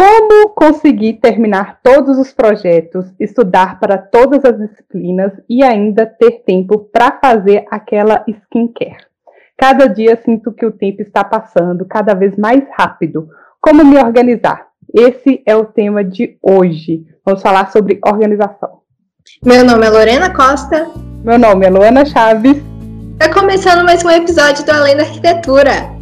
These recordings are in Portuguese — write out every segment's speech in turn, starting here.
Como conseguir terminar todos os projetos, estudar para todas as disciplinas e ainda ter tempo para fazer aquela skincare? Cada dia sinto que o tempo está passando cada vez mais rápido. Como me organizar? Esse é o tema de hoje. Vamos falar sobre organização. Meu nome é Lorena Costa. Meu nome é Luana Chaves. Está começando mais um episódio do Além da Arquitetura.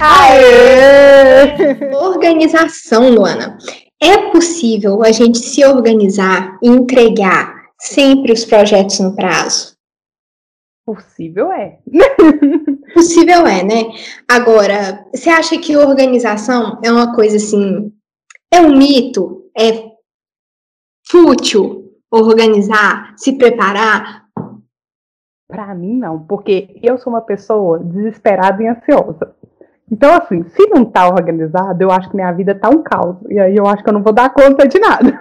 Aê! Organização, Luana. É possível a gente se organizar e entregar sempre os projetos no prazo? Possível é. Possível é, né? Agora, você acha que organização é uma coisa assim, é um mito? É fútil organizar, se preparar? Para mim, não, porque eu sou uma pessoa desesperada e ansiosa. Então, assim, se não tá organizado, eu acho que minha vida tá um caos. E aí eu acho que eu não vou dar conta de nada.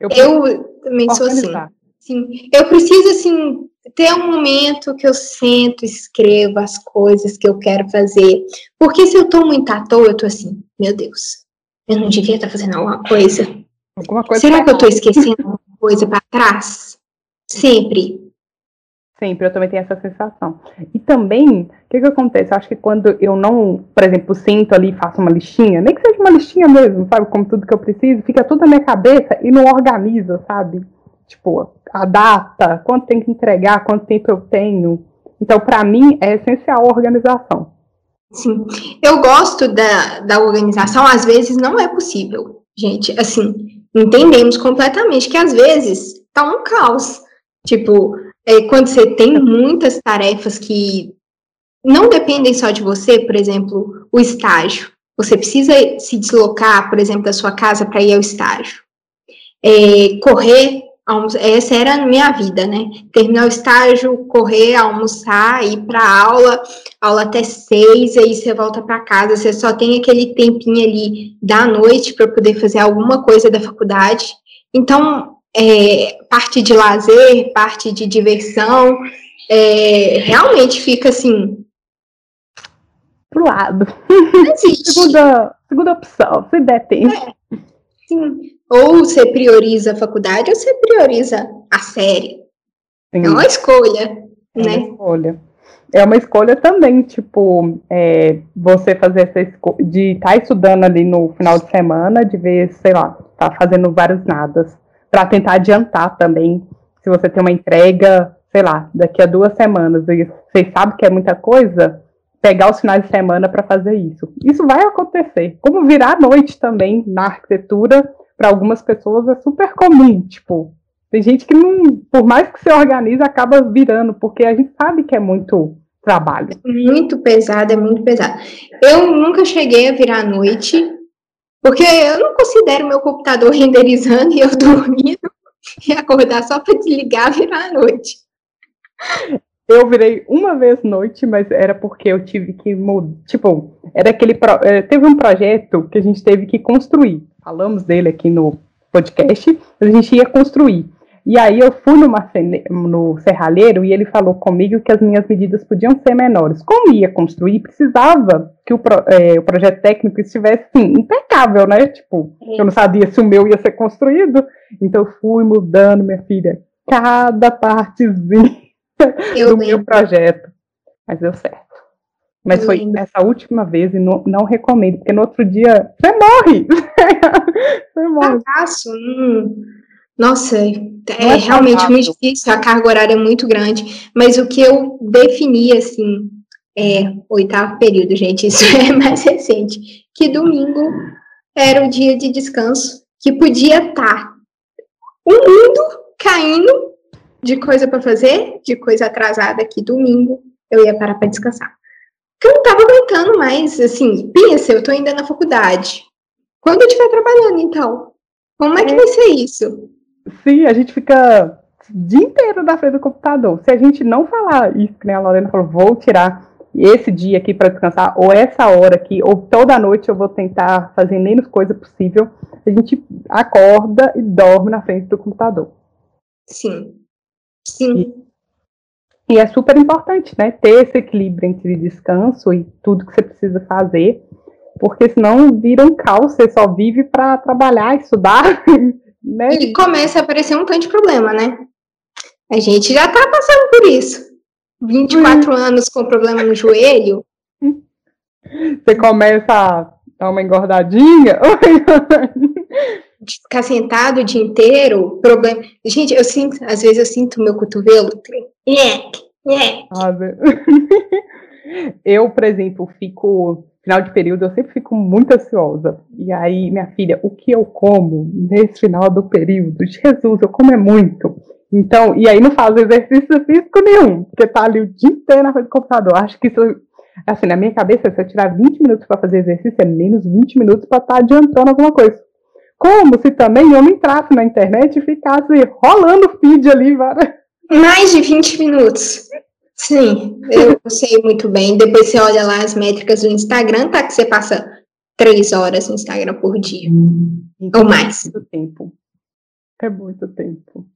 eu, eu também sou assim. Sim. Eu preciso, assim, ter um momento que eu sento, escrevo as coisas que eu quero fazer. Porque se eu tô muito à toa, eu tô assim, meu Deus, eu não devia estar tá fazendo alguma coisa. Alguma coisa Será que eu tô esquecendo alguma coisa para trás? Sempre. Sempre, eu também tenho essa sensação. E também, o que, que acontece? Eu acho que quando eu não, por exemplo, sinto ali e faço uma listinha, nem que seja uma listinha mesmo, sabe? Como tudo que eu preciso, fica tudo na minha cabeça e não organiza, sabe? Tipo, a data, quanto tem que entregar, quanto tempo eu tenho. Então, para mim, é essencial a organização. Sim, eu gosto da, da organização, às vezes não é possível, gente. Assim, entendemos completamente que às vezes tá um caos. Tipo, é, quando você tem muitas tarefas que não dependem só de você, por exemplo, o estágio. Você precisa se deslocar, por exemplo, da sua casa para ir ao estágio. É, correr, essa era a minha vida, né? Terminar o estágio, correr, almoçar, ir para aula, aula até seis, aí você volta para casa, você só tem aquele tempinho ali da noite para poder fazer alguma coisa da faculdade. Então, é, parte de lazer, parte de diversão, é, realmente fica assim. Pro lado. Segunda, segunda opção, se der tempo. É, sim. Ou você prioriza a faculdade ou você prioriza a série. Sim. É uma escolha, é né? Uma escolha. É uma escolha também, tipo, é, você fazer essa escolha de estar tá estudando ali no final de semana, de ver, sei lá, tá fazendo vários nadas para tentar adiantar também. Se você tem uma entrega, sei lá, daqui a duas semanas e vocês sabem que é muita coisa, pegar os finais de semana para fazer isso. Isso vai acontecer. Como virar à noite também na arquitetura, para algumas pessoas é super comum. Tipo, tem gente que não, por mais que se organize, acaba virando, porque a gente sabe que é muito trabalho. Muito pesado, é muito pesado. Eu nunca cheguei a virar à noite, porque eu não considero meu computador renderizando e eu dormindo e acordar só para desligar virar a noite. Eu virei uma vez noite, mas era porque eu tive que mudar. Tipo, era aquele. Pro... É, teve um projeto que a gente teve que construir. Falamos dele aqui no podcast, a gente ia construir. E aí eu fui no, no serralheiro e ele falou comigo que as minhas medidas podiam ser menores. Como ia construir, precisava que o, pro... é, o projeto técnico estivesse sim, impecável, né? Tipo, eu não sabia se o meu ia ser construído. Então eu fui mudando, minha filha, cada partezinha eu do lembro. meu projeto. Mas deu certo. Mas foi essa última vez e não, não recomendo, porque no outro dia você morre. você morre. Fracasso, hum. Nossa, é, é realmente muito difícil, a carga horária é muito grande, mas o que eu defini, assim, é oitavo período, gente, isso é mais recente, que domingo era o dia de descanso, que podia estar o mundo caindo de coisa para fazer, de coisa atrasada, que domingo eu ia parar para descansar. Porque eu não estava aguentando mais, assim, pensa, eu estou ainda na faculdade. Quando eu estiver trabalhando, então, como é que é. vai ser isso? Sim, a gente fica o dia inteiro na frente do computador. Se a gente não falar isso, que nem a Lorena falou, vou tirar esse dia aqui para descansar, ou essa hora aqui, ou toda noite eu vou tentar fazer menos coisa possível, a gente acorda e dorme na frente do computador. Sim. Sim. E, e é super importante, né? Ter esse equilíbrio entre descanso e tudo que você precisa fazer. porque senão vira um caos, você só vive para trabalhar, estudar, né? E começa a aparecer um tanto de problema, né? A gente já tá passando por isso. 24 hum. anos com problema no joelho. Você começa a dar uma engordadinha. Ficar sentado o dia inteiro, problema. Gente, eu sinto, às vezes eu sinto meu cotovelo. É, é. Eu, por exemplo, fico final de período, eu sempre fico muito ansiosa. E aí, minha filha, o que eu como nesse final do período? Jesus, eu como é muito. Então, e aí não faz exercício físico nenhum, porque tá ali o dia inteiro na frente do computador. Acho que isso, assim, na minha cabeça, se eu tirar 20 minutos para fazer exercício, é menos 20 minutos para estar tá adiantando alguma coisa. Como se também eu não entrasse na internet e ficasse rolando feed ali. Mais de 20 minutos. Sim, eu sei muito bem. Depois você olha lá as métricas do Instagram, tá? Que você passa três horas no Instagram por dia. Então, ou mais. É muito tempo. É muito tempo.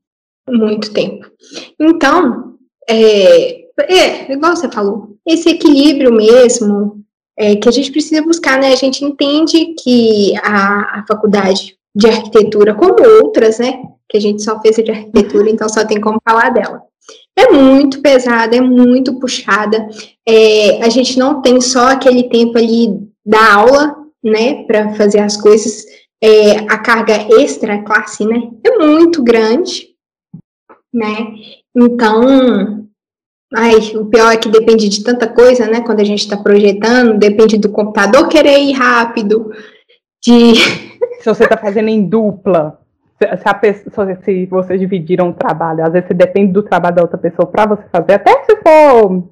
Muito tempo. Então, é, é igual você falou, esse equilíbrio mesmo é, que a gente precisa buscar, né? A gente entende que a, a faculdade de arquitetura, como outras, né? Que a gente só fez de arquitetura, então só tem como falar dela é muito pesada, é muito puxada. É, a gente não tem só aquele tempo ali da aula, né, para fazer as coisas. É, a carga extra classe, né, é muito grande, né? Então, ai, o pior é que depende de tanta coisa, né? Quando a gente está projetando, depende do computador querer ir rápido, de se você está fazendo em dupla, se, a pessoa, se vocês dividiram o trabalho, às vezes você depende do trabalho da outra pessoa para você fazer, até se for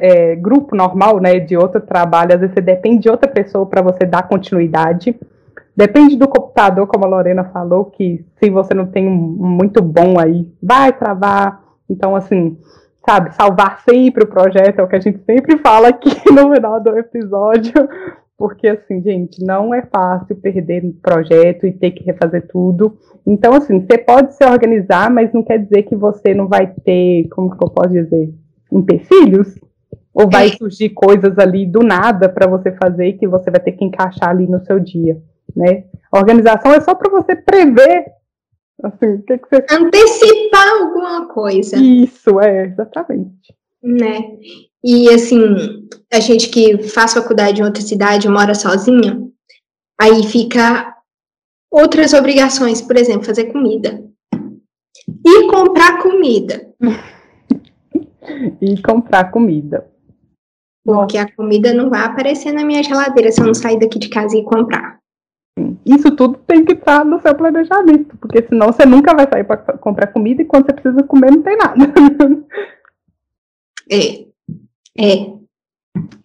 é, grupo normal, né, de outro trabalho, às vezes você depende de outra pessoa para você dar continuidade. Depende do computador, como a Lorena falou, que se você não tem um muito bom aí, vai travar. Então, assim, sabe, salvar sempre o projeto, é o que a gente sempre fala aqui no final do episódio, porque assim, gente, não é fácil perder um projeto e ter que refazer tudo. Então, assim, você pode se organizar, mas não quer dizer que você não vai ter, como que eu posso dizer, empecilhos? Ou vai é. surgir coisas ali do nada para você fazer que você vai ter que encaixar ali no seu dia, né? A organização é só para você prever, assim, o que, que você... Antecipar alguma coisa. Isso, é, exatamente. Né? E assim, a gente que faz faculdade em outra cidade, mora sozinha, aí fica outras obrigações, por exemplo, fazer comida. E comprar comida. e comprar comida. Porque a comida não vai aparecer na minha geladeira se eu não sair daqui de casa e comprar. Isso tudo tem que estar no seu planejamento, porque senão você nunca vai sair para comprar comida e quando você precisa comer não tem nada. É. É.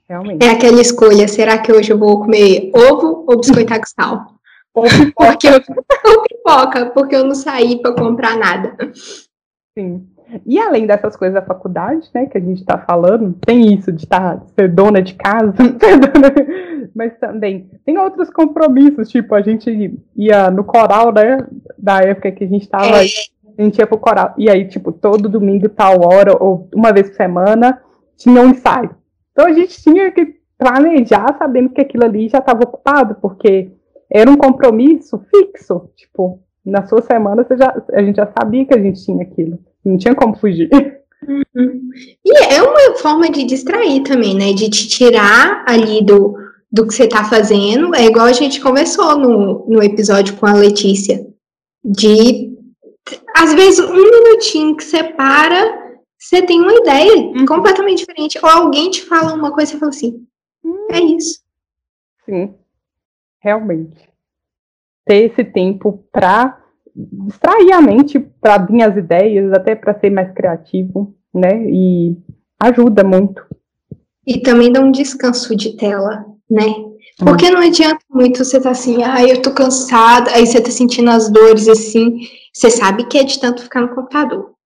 Realmente. É aquela escolha, será que hoje eu vou comer ovo ou biscoito com sal? Ou pipoca. ou pipoca, porque eu não saí para comprar nada. Sim. E além dessas coisas da faculdade, né, que a gente está falando, tem isso de estar tá, ser dona de casa, mas também tem outros compromissos, tipo, a gente ia no coral, né, da época que a gente estava, é. a gente ia pro coral, e aí, tipo, todo domingo, tal hora, ou uma vez por semana, tinha um ensaio. Então a gente tinha que planejar sabendo que aquilo ali já estava ocupado, porque era um compromisso fixo. Tipo, na sua semana já, a gente já sabia que a gente tinha aquilo. Não tinha como fugir. Uhum. E é uma forma de distrair também, né? De te tirar ali do, do que você está fazendo. É igual a gente conversou no, no episódio com a Letícia. De, às vezes, um minutinho que você para você tem uma ideia uhum. completamente diferente. Ou alguém te fala uma coisa e você fala assim, hum, é isso. Sim, realmente. Ter esse tempo para distrair a mente, para vir as ideias, até para ser mais criativo, né? E ajuda muito. E também dá um descanso de tela, né? Porque hum. não adianta muito você estar tá assim, ah, eu tô cansada, aí você tá sentindo as dores assim, você sabe que é de tanto ficar no computador.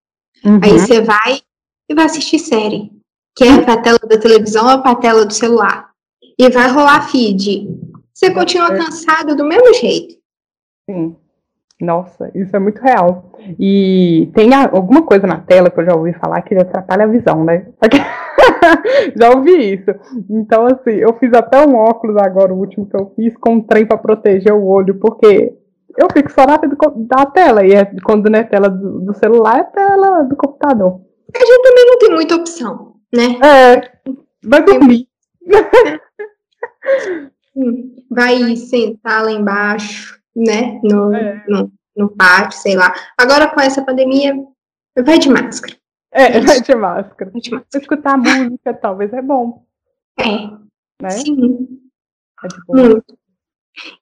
Uhum. Aí você vai e vai assistir série, que é para a tela da televisão ou para a tela do celular. E vai rolar feed. Você continua é. cansado do mesmo jeito. Sim. Nossa, isso é muito real. E tem alguma coisa na tela que eu já ouvi falar que atrapalha a visão, né? Já ouvi isso. Então, assim, eu fiz até um óculos agora, o último que eu fiz, com um trem para proteger o olho, porque eu fico só na da tela, e é, quando não é tela do, do celular, é tela do computador. A gente também não tem muita opção, né? É, vai dormir. Vai sentar lá embaixo, né? No, é. no, no pátio, sei lá. Agora com essa pandemia, vai de máscara. É, vai de máscara. Vai de máscara. Escutar música talvez é bom. É. Né? Sim. É Muito.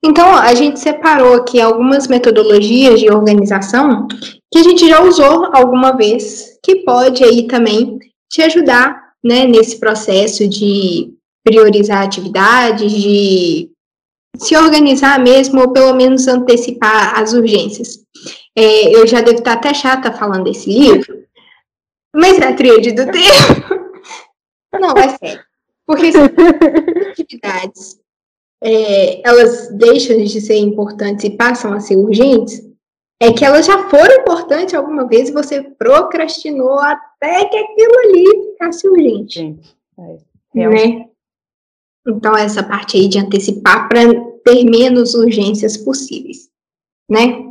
Então, a gente separou aqui algumas metodologias de organização que a gente já usou alguma vez, que pode aí também te ajudar, né, nesse processo de priorizar atividades, de se organizar mesmo, ou pelo menos antecipar as urgências. É, eu já devo estar até chata falando desse livro, mas na tríade do tempo. Não, é sério. Porque são atividades é, elas deixam de ser importantes e passam a ser urgentes, é que elas já foram importantes alguma vez e você procrastinou até que aquilo ali ficasse urgente. Gente, é, né? Então, essa parte aí de antecipar para ter menos urgências possíveis, né?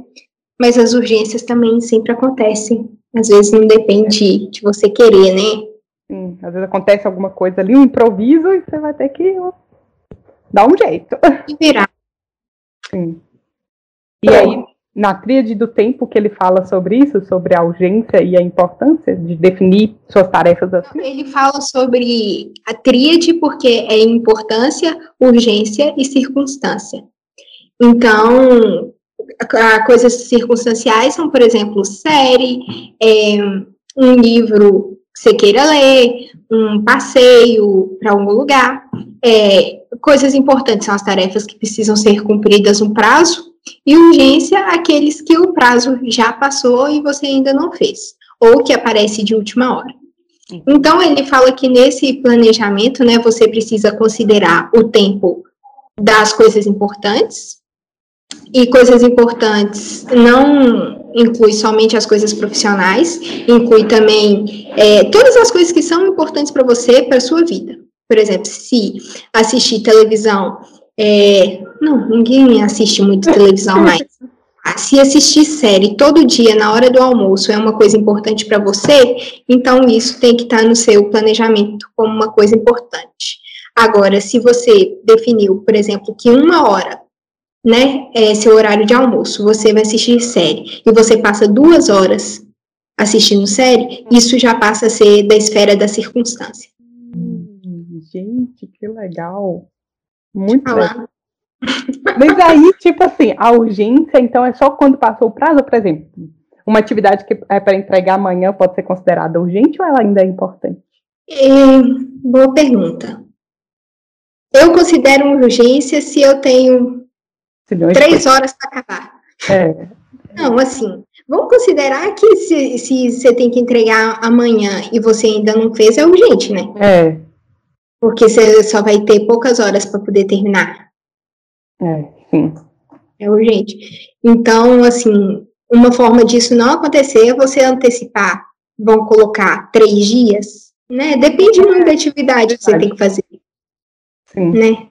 Mas as urgências também sempre acontecem. Às vezes não depende de você querer, né? Sim, às vezes acontece alguma coisa ali, um improviso, e você vai ter que Dá um jeito. E virar. Sim. E aí, na tríade do tempo que ele fala sobre isso, sobre a urgência e a importância de definir suas tarefas assim? Ele fala sobre a tríade porque é importância, urgência e circunstância. Então, coisas circunstanciais são, por exemplo, série, é, um livro você queira ler, um passeio para algum lugar. É, coisas importantes são as tarefas que precisam ser cumpridas no prazo, e urgência, aqueles que o prazo já passou e você ainda não fez, ou que aparece de última hora. Então, ele fala que nesse planejamento, né, você precisa considerar o tempo das coisas importantes, e coisas importantes não inclui somente as coisas profissionais, inclui também é, todas as coisas que são importantes para você, para a sua vida. Por exemplo, se assistir televisão, é, não, ninguém assiste muito televisão mais. Ah, se assistir série todo dia na hora do almoço é uma coisa importante para você, então isso tem que estar tá no seu planejamento como uma coisa importante. Agora, se você definiu, por exemplo, que uma hora né, é seu horário de almoço, você vai assistir série e você passa duas horas assistindo série, isso já passa a ser da esfera da circunstância. Hum, gente, que legal. Muito legal. Mas aí, tipo assim, a urgência, então, é só quando passou o prazo, por exemplo, uma atividade que é para entregar amanhã pode ser considerada urgente ou ela ainda é importante? É, boa pergunta. Eu considero urgência se eu tenho Três horas para acabar. É. Não, assim, vamos considerar que se, se você tem que entregar amanhã e você ainda não fez, é urgente, né? É. Porque você só vai ter poucas horas para poder terminar. É, sim. É urgente. Então, assim, uma forma disso não acontecer é você antecipar. Vão colocar três dias, né? Depende muito da atividade que você tem que fazer. Sim. Né?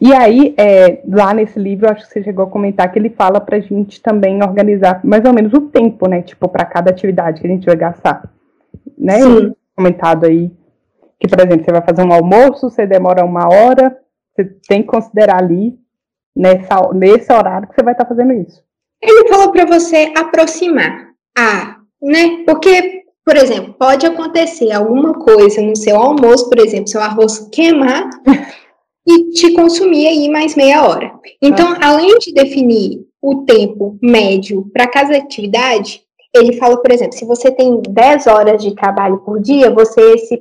E aí, é, lá nesse livro, acho que você chegou a comentar que ele fala pra gente também organizar mais ou menos o tempo, né? Tipo, para cada atividade que a gente vai gastar. Né? Sim. Comentado aí que, por exemplo, você vai fazer um almoço, você demora uma hora, você tem que considerar ali, nessa, nesse horário, que você vai estar tá fazendo isso. Ele falou para você aproximar. Ah, né? Porque, por exemplo, pode acontecer alguma coisa no seu almoço, por exemplo, seu arroz queimar. e te consumir aí mais meia hora. Então, ah. além de definir o tempo médio para cada atividade, ele fala, por exemplo, se você tem 10 horas de trabalho por dia, você se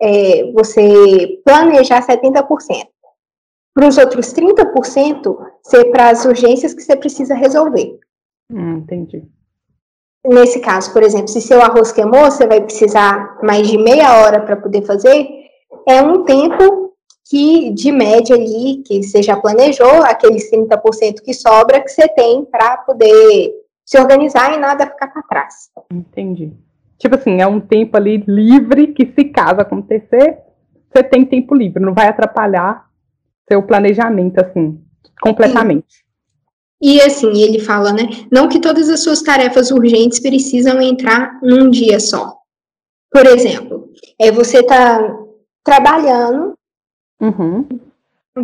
é, você planejar 70%. Para os outros 30%, ser para as urgências que você precisa resolver. Hum, entendi. Nesse caso, por exemplo, se seu arroz queimou, você vai precisar mais de meia hora para poder fazer, é um tempo que de média ali, que você já planejou, aqueles 30% que sobra que você tem para poder se organizar e nada ficar para trás. Entendi. tipo assim, é um tempo ali livre que se caso acontecer, você tem tempo livre, não vai atrapalhar seu planejamento, assim, completamente. Sim. E assim, ele fala, né? Não que todas as suas tarefas urgentes precisam entrar num dia só. Por exemplo, é você tá trabalhando. Uhum.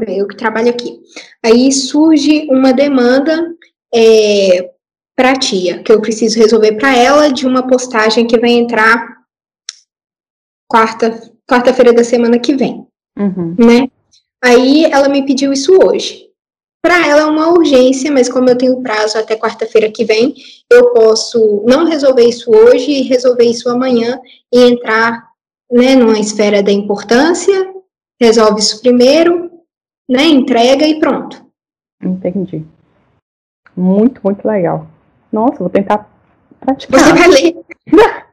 Eu que trabalho aqui. Aí surge uma demanda é, para a tia, que eu preciso resolver para ela de uma postagem que vai entrar quarta quarta-feira da semana que vem, uhum. né? Aí ela me pediu isso hoje. Para ela é uma urgência, mas como eu tenho prazo até quarta-feira que vem, eu posso não resolver isso hoje e resolver isso amanhã e entrar, né, numa esfera da importância, resolve isso primeiro, né, entrega e pronto. Entendi. Muito, muito legal. Nossa, vou tentar praticar. Você vai ler?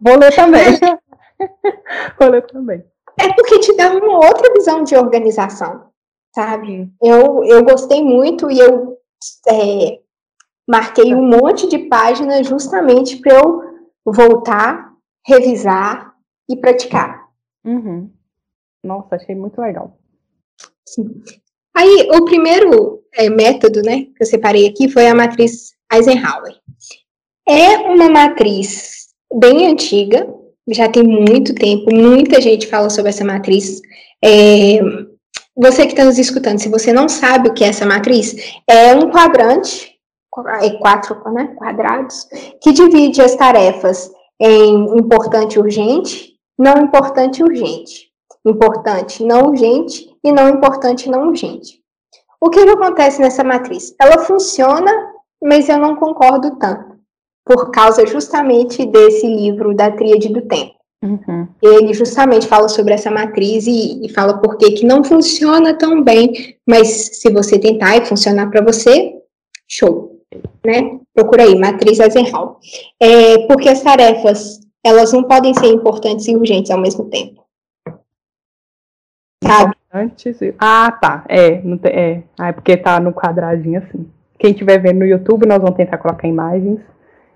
vou ler também. vou ler também. É porque te dá uma outra visão de organização sabe? Eu, eu gostei muito e eu é, marquei um monte de páginas justamente para eu voltar, revisar e praticar. Uhum. Nossa, achei muito legal. Sim. Aí, o primeiro é, método, né, que eu separei aqui foi a matriz Eisenhower. É uma matriz bem antiga, já tem muito tempo, muita gente fala sobre essa matriz. É, você que está nos escutando, se você não sabe o que é essa matriz, é um quadrante, é quatro né, quadrados, que divide as tarefas em importante e urgente, não importante e urgente, importante não urgente e não importante não urgente. O que, que acontece nessa matriz? Ela funciona, mas eu não concordo tanto, por causa justamente desse livro da Tríade do Tempo. Uhum. Ele justamente fala sobre essa matriz e, e fala por que não funciona tão bem, mas se você tentar e funcionar para você, show, né? Procura aí, matriz Eisenhower. É, porque as tarefas, elas não podem ser importantes e urgentes ao mesmo tempo. Sabe? Antes, ah, tá. É, não tem, é. Ah, é porque tá no quadradinho assim. Quem estiver vendo no YouTube, nós vamos tentar colocar imagens.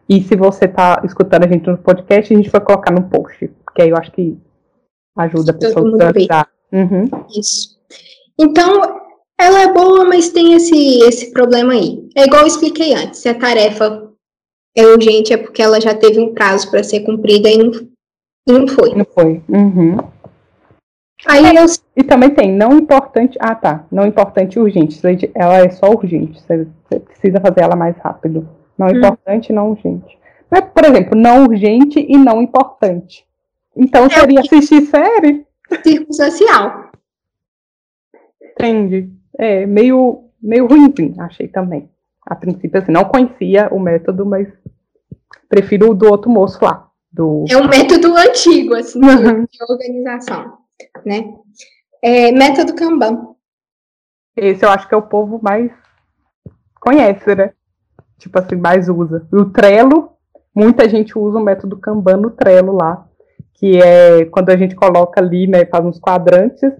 E se você está escutando a gente no podcast, a gente vai colocar no post, porque aí eu acho que ajuda a pessoa a visualizar. Uhum. Isso. Então, ela é boa, mas tem esse, esse problema aí. É igual eu expliquei antes, se a tarefa é urgente é porque ela já teve um prazo para ser cumprida e não, e não foi. Não foi. Uhum. Aí eu... E também tem não importante. Ah, tá. Não importante e urgente. Ela é só urgente. Você, você precisa fazer ela mais rápido. Não hum. importante, não urgente. Mas, por exemplo, não urgente e não importante. Então é seria assistir série? Círculo social. Entendi. É, meio, meio ruimzinho, achei também. A princípio, assim, não conhecia o método, mas prefiro o do outro moço lá. Do... É um método antigo, assim, uhum. de organização, né? É, método Kanban. Esse eu acho que é o povo mais conhece, né? tipo assim, mais usa. o Trello, muita gente usa o método Kanban no Trello lá, que é quando a gente coloca ali, né, faz uns quadrantes,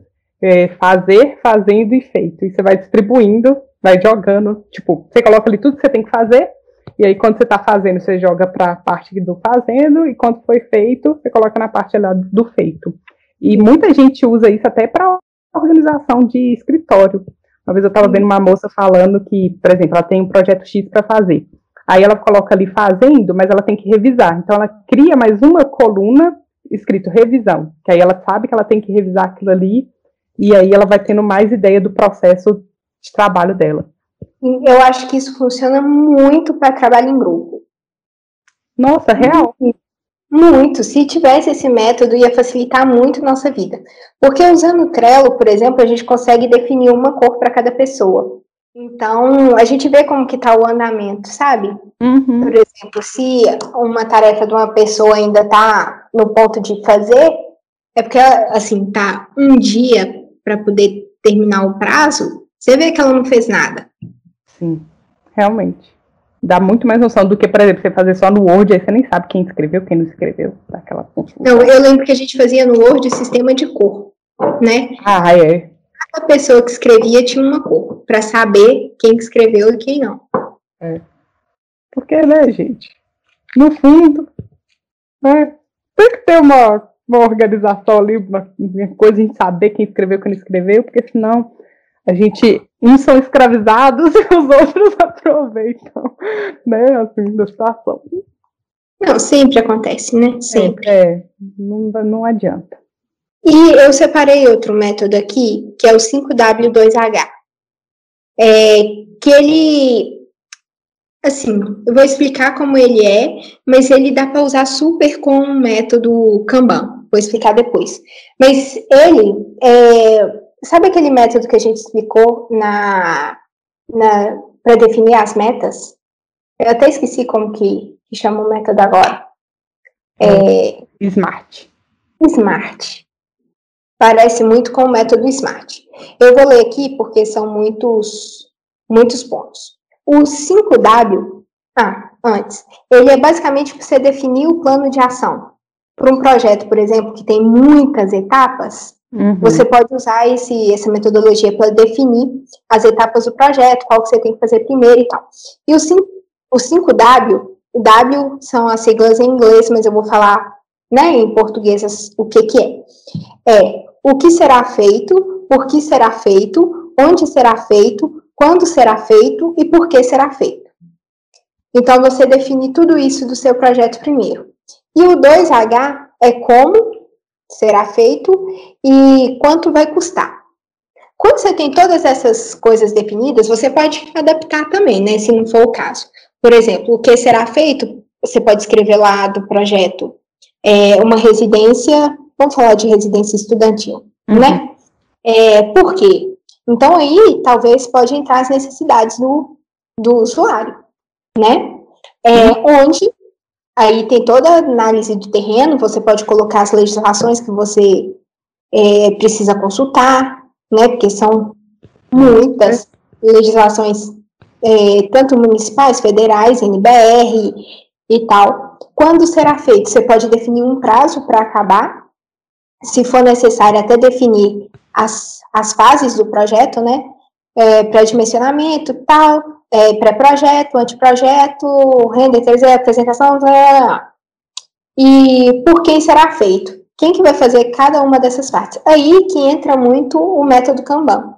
é, fazer, fazendo e feito. E você vai distribuindo, vai jogando, tipo, você coloca ali tudo que você tem que fazer, e aí quando você está fazendo, você joga para a parte do fazendo, e quando foi feito, você coloca na parte lá do feito. E muita gente usa isso até para organização de escritório. Uma vez eu estava vendo uma moça falando que, por exemplo, ela tem um projeto X para fazer. Aí ela coloca ali fazendo, mas ela tem que revisar. Então ela cria mais uma coluna escrito revisão, que aí ela sabe que ela tem que revisar aquilo ali, e aí ela vai tendo mais ideia do processo de trabalho dela. Eu acho que isso funciona muito para trabalho em grupo. Nossa, real. Muito. Se tivesse esse método, ia facilitar muito nossa vida. Porque usando o Trello, por exemplo, a gente consegue definir uma cor para cada pessoa. Então, a gente vê como que está o andamento, sabe? Uhum. Por exemplo, se uma tarefa de uma pessoa ainda está no ponto de fazer, é porque, assim, tá um dia para poder terminar o prazo, você vê que ela não fez nada. Sim, realmente dá muito mais noção do que, por exemplo, você fazer só no Word, aí você nem sabe quem escreveu, quem não escreveu, daquela Não, eu lembro que a gente fazia no Word sistema de cor, né? Ah, é. Cada pessoa que escrevia tinha uma cor, para saber quem escreveu e quem não. É. Porque, né, gente? No fundo, né, tem que ter uma, uma organização ali, uma, uma coisa gente saber quem escreveu, quem não escreveu, porque senão a gente, uns são escravizados e os outros aproveitam, né, assim, da situação. Não, sempre acontece, né? Sempre. É, é não, não adianta. E eu separei outro método aqui, que é o 5W2H. É, que ele, assim, eu vou explicar como ele é, mas ele dá para usar super com o método Kanban. Vou explicar depois. Mas ele, é, sabe aquele método que a gente explicou na, na para definir as metas? Eu até esqueci como que, que chama o método agora. É, Smart. Smart. Parece muito com o método SMART. Eu vou ler aqui porque são muitos, muitos pontos. O 5W, ah, antes, ele é basicamente você definir o plano de ação. Para um projeto, por exemplo, que tem muitas etapas, uhum. você pode usar esse, essa metodologia para definir as etapas do projeto, qual que você tem que fazer primeiro e tal. E o 5, o 5W, o W são as siglas em inglês, mas eu vou falar né, em português o que, que é. É o que será feito, por que será feito, onde será feito, quando será feito e por que será feito. Então, você define tudo isso do seu projeto primeiro. E o 2H é como será feito e quanto vai custar. Quando você tem todas essas coisas definidas, você pode adaptar também, né, se não for o caso. Por exemplo, o que será feito, você pode escrever lá do projeto é, uma residência Vamos falar de residência estudantil, uhum. né? É, por quê? Então, aí, talvez pode entrar as necessidades do, do usuário, né? É, uhum. Onde, aí tem toda a análise do terreno, você pode colocar as legislações que você é, precisa consultar, né? Porque são muitas legislações, é, tanto municipais, federais, NBR e tal. Quando será feito? Você pode definir um prazo para acabar, se for necessário, até definir as, as fases do projeto, né? É, pré-dimensionamento, tal, é, pré-projeto, anteprojeto, renda, 3D, apresentação, blá, e por quem será feito? Quem que vai fazer cada uma dessas partes? Aí que entra muito o método Kanban.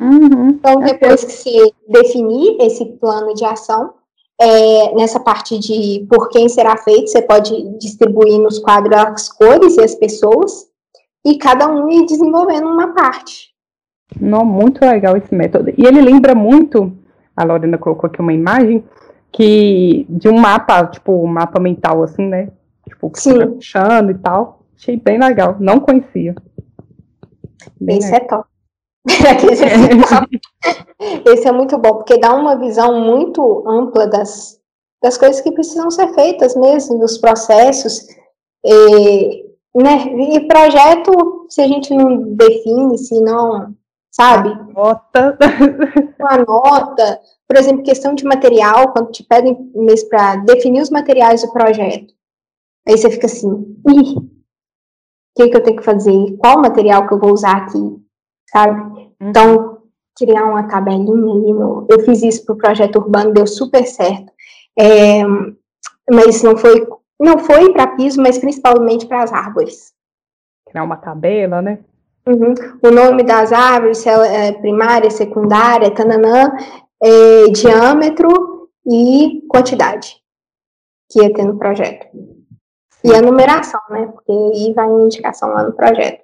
Uhum, então, depois que você definir esse plano de ação, é, nessa parte de por quem será feito, você pode distribuir nos quadros as cores e as pessoas, e cada um ir desenvolvendo uma parte. Não, muito legal esse método. E ele lembra muito, a Lorena colocou aqui uma imagem, que de um mapa, tipo, um mapa mental, assim, né? Tipo, Sim. puxando e tal. Achei bem legal, não conhecia. Bem esse legal. é top. esse é muito bom, porque dá uma visão muito ampla das, das coisas que precisam ser feitas mesmo, dos processos. E, né? E projeto, se a gente não define, se não, sabe? Nota. Uma nota. Por exemplo, questão de material, quando te pedem mês para definir os materiais do projeto. Aí você fica assim, ih, o que, que eu tenho que fazer? Qual material que eu vou usar aqui? Sabe? Uhum. Então, criar uma tabelinha ali no. Eu fiz isso para o projeto urbano, deu super certo. É, mas não foi não foi para piso, mas principalmente para as árvores. Criar uma tabela, né? Uhum. O nome das árvores, é primária, secundária, tananã, é, diâmetro e quantidade que ia ter no projeto. E a numeração, né? Porque aí vai indicação lá no projeto.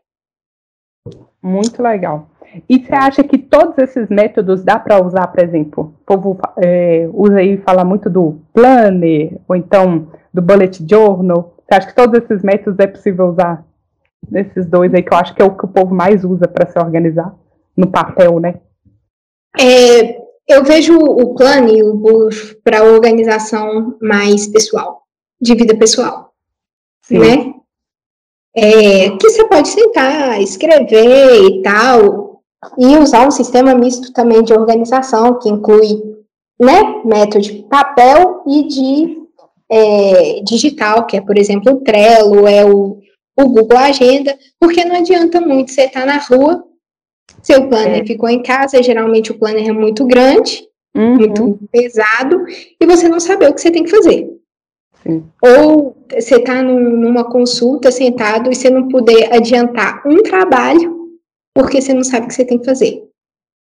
Muito legal. E você acha que todos esses métodos dá para usar, por exemplo, o povo é, usa aí fala muito do planner, ou então do bullet journal. Você acha que todos esses métodos é possível usar? Desses dois aí, que eu acho que é o que o povo mais usa para se organizar no papel, né? É, eu vejo o plane para organização mais pessoal, de vida pessoal, Sim. né? É, que você pode sentar, escrever e tal, e usar um sistema misto também de organização, que inclui né, método de papel e de é, digital, que é, por exemplo, o Trello, é o, o Google Agenda, porque não adianta muito você estar tá na rua, seu planner é. ficou em casa, geralmente o planner é muito grande, uhum. muito pesado, e você não saber o que você tem que fazer. Sim. Ou você tá num, numa consulta sentado e você não puder adiantar um trabalho porque você não sabe o que você tem que fazer.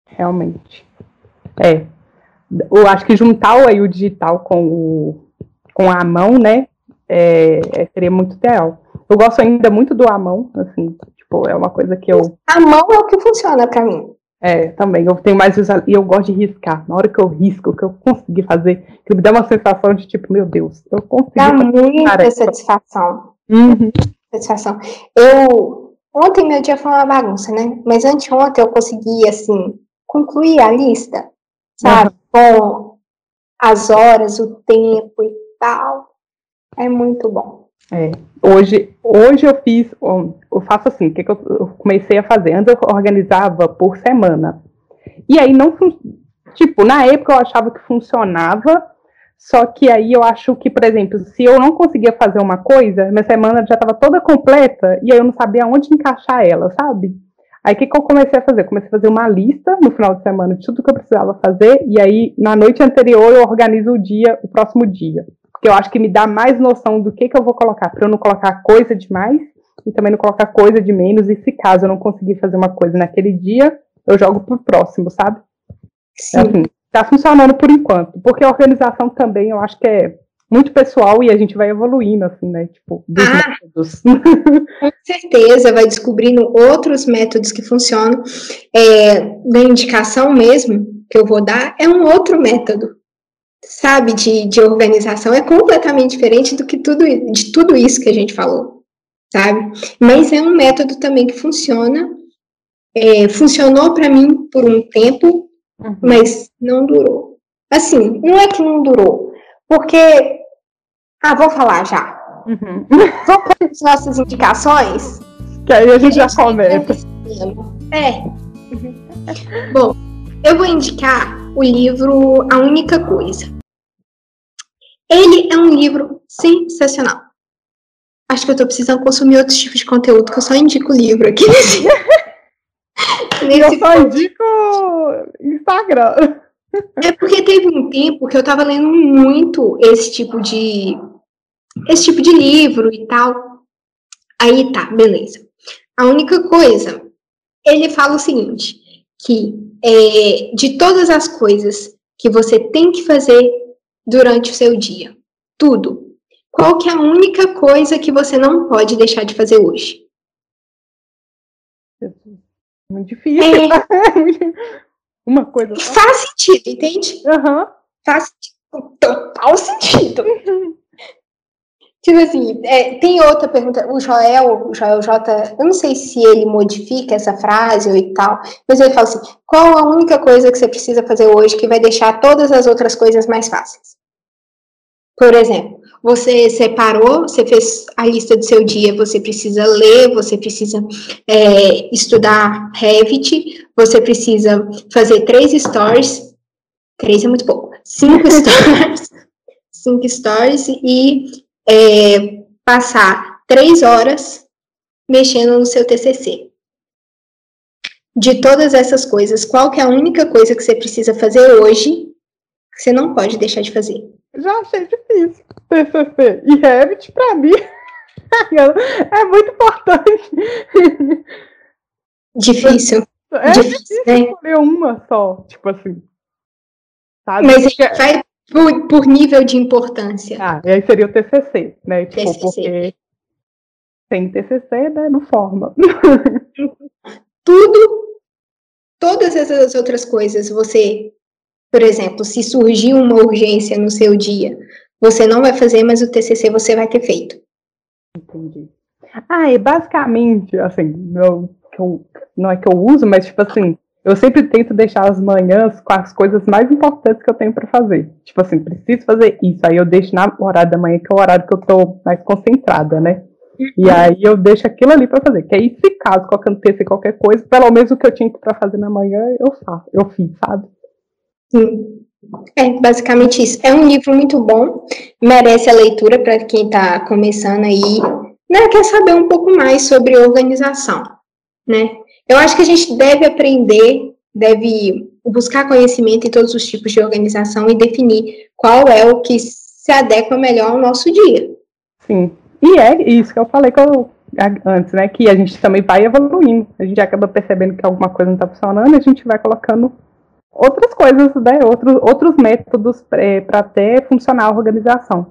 Realmente. É. Eu acho que juntar aí o digital com, o, com a mão, né, é, é, seria muito ideal. Eu gosto ainda muito do a mão, assim, tipo, é uma coisa que eu... A mão é o que funciona para mim. É, também. Eu tenho mais e eu gosto de riscar. Na hora que eu risco, que eu consegui fazer, que me dá uma sensação de tipo, meu Deus, eu consegui. Dá muita satisfação. Uhum. Satisfação. Eu ontem meu dia foi uma bagunça, né? Mas anteontem eu consegui assim concluir a lista, sabe? Uhum. Com as horas, o tempo e tal. É muito bom. É. Hoje, hoje eu fiz, eu faço assim, o que, que eu comecei a fazer? Antes eu organizava por semana. E aí não, tipo, na época eu achava que funcionava, só que aí eu acho que, por exemplo, se eu não conseguia fazer uma coisa, minha semana já estava toda completa, e aí eu não sabia onde encaixar ela, sabe? Aí o que, que eu comecei a fazer? comecei a fazer uma lista no final de semana de tudo que eu precisava fazer, e aí na noite anterior eu organizo o dia, o próximo dia porque eu acho que me dá mais noção do que, que eu vou colocar, para eu não colocar coisa demais e também não colocar coisa de menos, e se caso eu não conseguir fazer uma coisa naquele dia, eu jogo pro próximo, sabe? Sim. Assim, tá funcionando por enquanto, porque a organização também eu acho que é muito pessoal e a gente vai evoluindo, assim, né? Tipo, dos ah, métodos. Com certeza, vai descobrindo outros métodos que funcionam. É, da indicação mesmo que eu vou dar é um outro método sabe, de, de organização é completamente diferente do que tudo, de tudo isso que a gente falou, sabe? Mas é um método também que funciona, é, funcionou para mim por um tempo, uhum. mas não durou. Assim, não é que não durou, porque, ah, vou falar já. Uhum. Vamos para as nossas indicações? Que aí a gente, já começa. É. Bom, eu vou indicar o livro A Única Coisa. Ele é um livro sensacional. Acho que eu tô precisando consumir outros tipos de conteúdo, que eu só indico livro aqui nesse. nesse eu só indico Instagram. É porque teve um tempo que eu tava lendo muito esse tipo de. esse tipo de livro e tal. Aí tá, beleza. A única coisa, ele fala o seguinte: que é, de todas as coisas que você tem que fazer durante o seu dia, tudo, qual que é a única coisa que você não pode deixar de fazer hoje? Muito difícil. É. Uma coisa. Só. Faz sentido, entende? Uhum. Faz total sentido. Tipo assim, é, tem outra pergunta. O Joel, o Joel J, eu não sei se ele modifica essa frase ou e tal, mas ele fala assim: qual a única coisa que você precisa fazer hoje que vai deixar todas as outras coisas mais fáceis? Por exemplo, você separou, você fez a lista do seu dia, você precisa ler, você precisa é, estudar Revit, você precisa fazer três stories, três é muito pouco, cinco stories, cinco stories e é, passar três horas mexendo no seu TCC. De todas essas coisas, qual que é a única coisa que você precisa fazer hoje que você não pode deixar de fazer? Já achei difícil. TCC e Revit, para mim, é muito importante. Difícil. É difícil, difícil né? escolher uma só, tipo assim. Sabe? Mas a gente vai por, por nível de importância. Ah, e aí seria o TCC, né? Tipo, TCC. porque sem TCC, né, não forma. Tudo, todas essas outras coisas, você, por exemplo, se surgir uma urgência no seu dia, você não vai fazer, mas o TCC você vai ter feito. Entendi. Ah, e basicamente, assim, não, não é que eu uso, mas tipo assim, eu sempre tento deixar as manhãs com as coisas mais importantes que eu tenho para fazer. Tipo assim, preciso fazer isso. Aí eu deixo na horário da manhã, que é o horário que eu tô mais concentrada, né? E uhum. aí eu deixo aquilo ali para fazer. Que aí, se caso acontecer qualquer coisa, pelo menos o que eu tinha para fazer na manhã, eu faço, eu fiz, sabe? Sim. É basicamente isso. É um livro muito bom, merece a leitura para quem está começando aí, né, quer saber um pouco mais sobre organização, né? Eu acho que a gente deve aprender, deve buscar conhecimento em todos os tipos de organização e definir qual é o que se adequa melhor ao nosso dia. Sim. E é isso que eu falei que eu, antes, né? Que a gente também vai evoluindo. A gente acaba percebendo que alguma coisa não está funcionando, a gente vai colocando outras coisas, né? Outros, outros métodos para até funcionar a organização.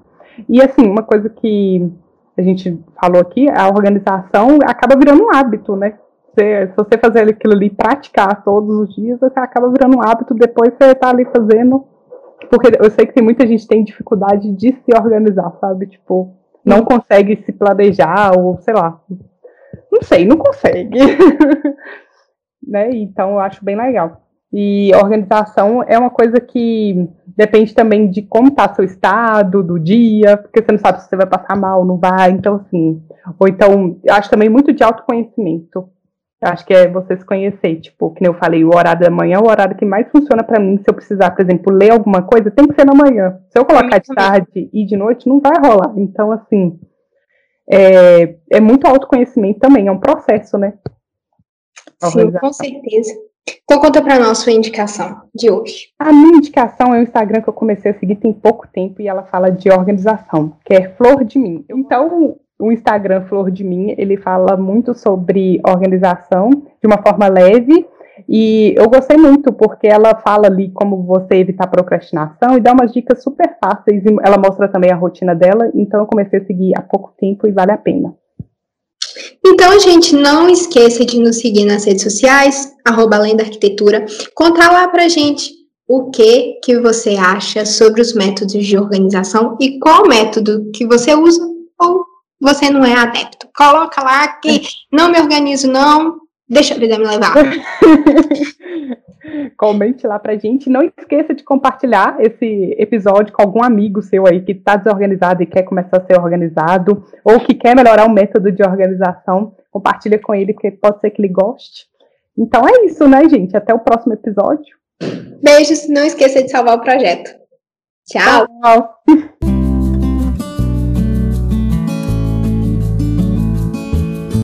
E assim, uma coisa que a gente falou aqui, a organização acaba virando um hábito, né? Você, se você fazer aquilo ali, praticar todos os dias, você acaba virando um hábito, depois você está ali fazendo. Porque eu sei que tem muita gente que tem dificuldade de se organizar, sabe? Tipo, não consegue se planejar, ou sei lá. Não sei, não consegue. né? Então eu acho bem legal. E organização é uma coisa que depende também de como está seu estado, do dia, porque você não sabe se você vai passar mal, não vai, então assim. Ou então, acho também muito de autoconhecimento. Eu acho que é você se conhecer, tipo, que nem eu falei, o horário da manhã é o horário que mais funciona para mim. Se eu precisar, por exemplo, ler alguma coisa, tem que ser na manhã. Se eu colocar de tarde e de noite, não vai rolar. Então, assim, é, é muito autoconhecimento também, é um processo, né? Sim, com certeza. Então conta para nós sua indicação de hoje. A minha indicação é o Instagram que eu comecei a seguir tem pouco tempo e ela fala de organização, que é Flor de Mim. Então, o Instagram Flor de Mim, ele fala muito sobre organização de uma forma leve e eu gostei muito porque ela fala ali como você evitar procrastinação e dá umas dicas super fáceis ela mostra também a rotina dela, então eu comecei a seguir há pouco tempo e vale a pena. Então, gente, não esqueça de nos seguir nas redes sociais, arroba Além da Arquitetura. Contar lá pra gente o que, que você acha sobre os métodos de organização e qual método que você usa ou você não é adepto. Coloca lá que não me organizo não, deixa a vida me levar. Comente lá pra gente. Não esqueça de compartilhar esse episódio com algum amigo seu aí que está desorganizado e quer começar a ser organizado, ou que quer melhorar o método de organização. Compartilha com ele, porque pode ser que ele goste. Então é isso, né, gente? Até o próximo episódio. Beijos. Não esqueça de salvar o projeto. Tchau. Tchau.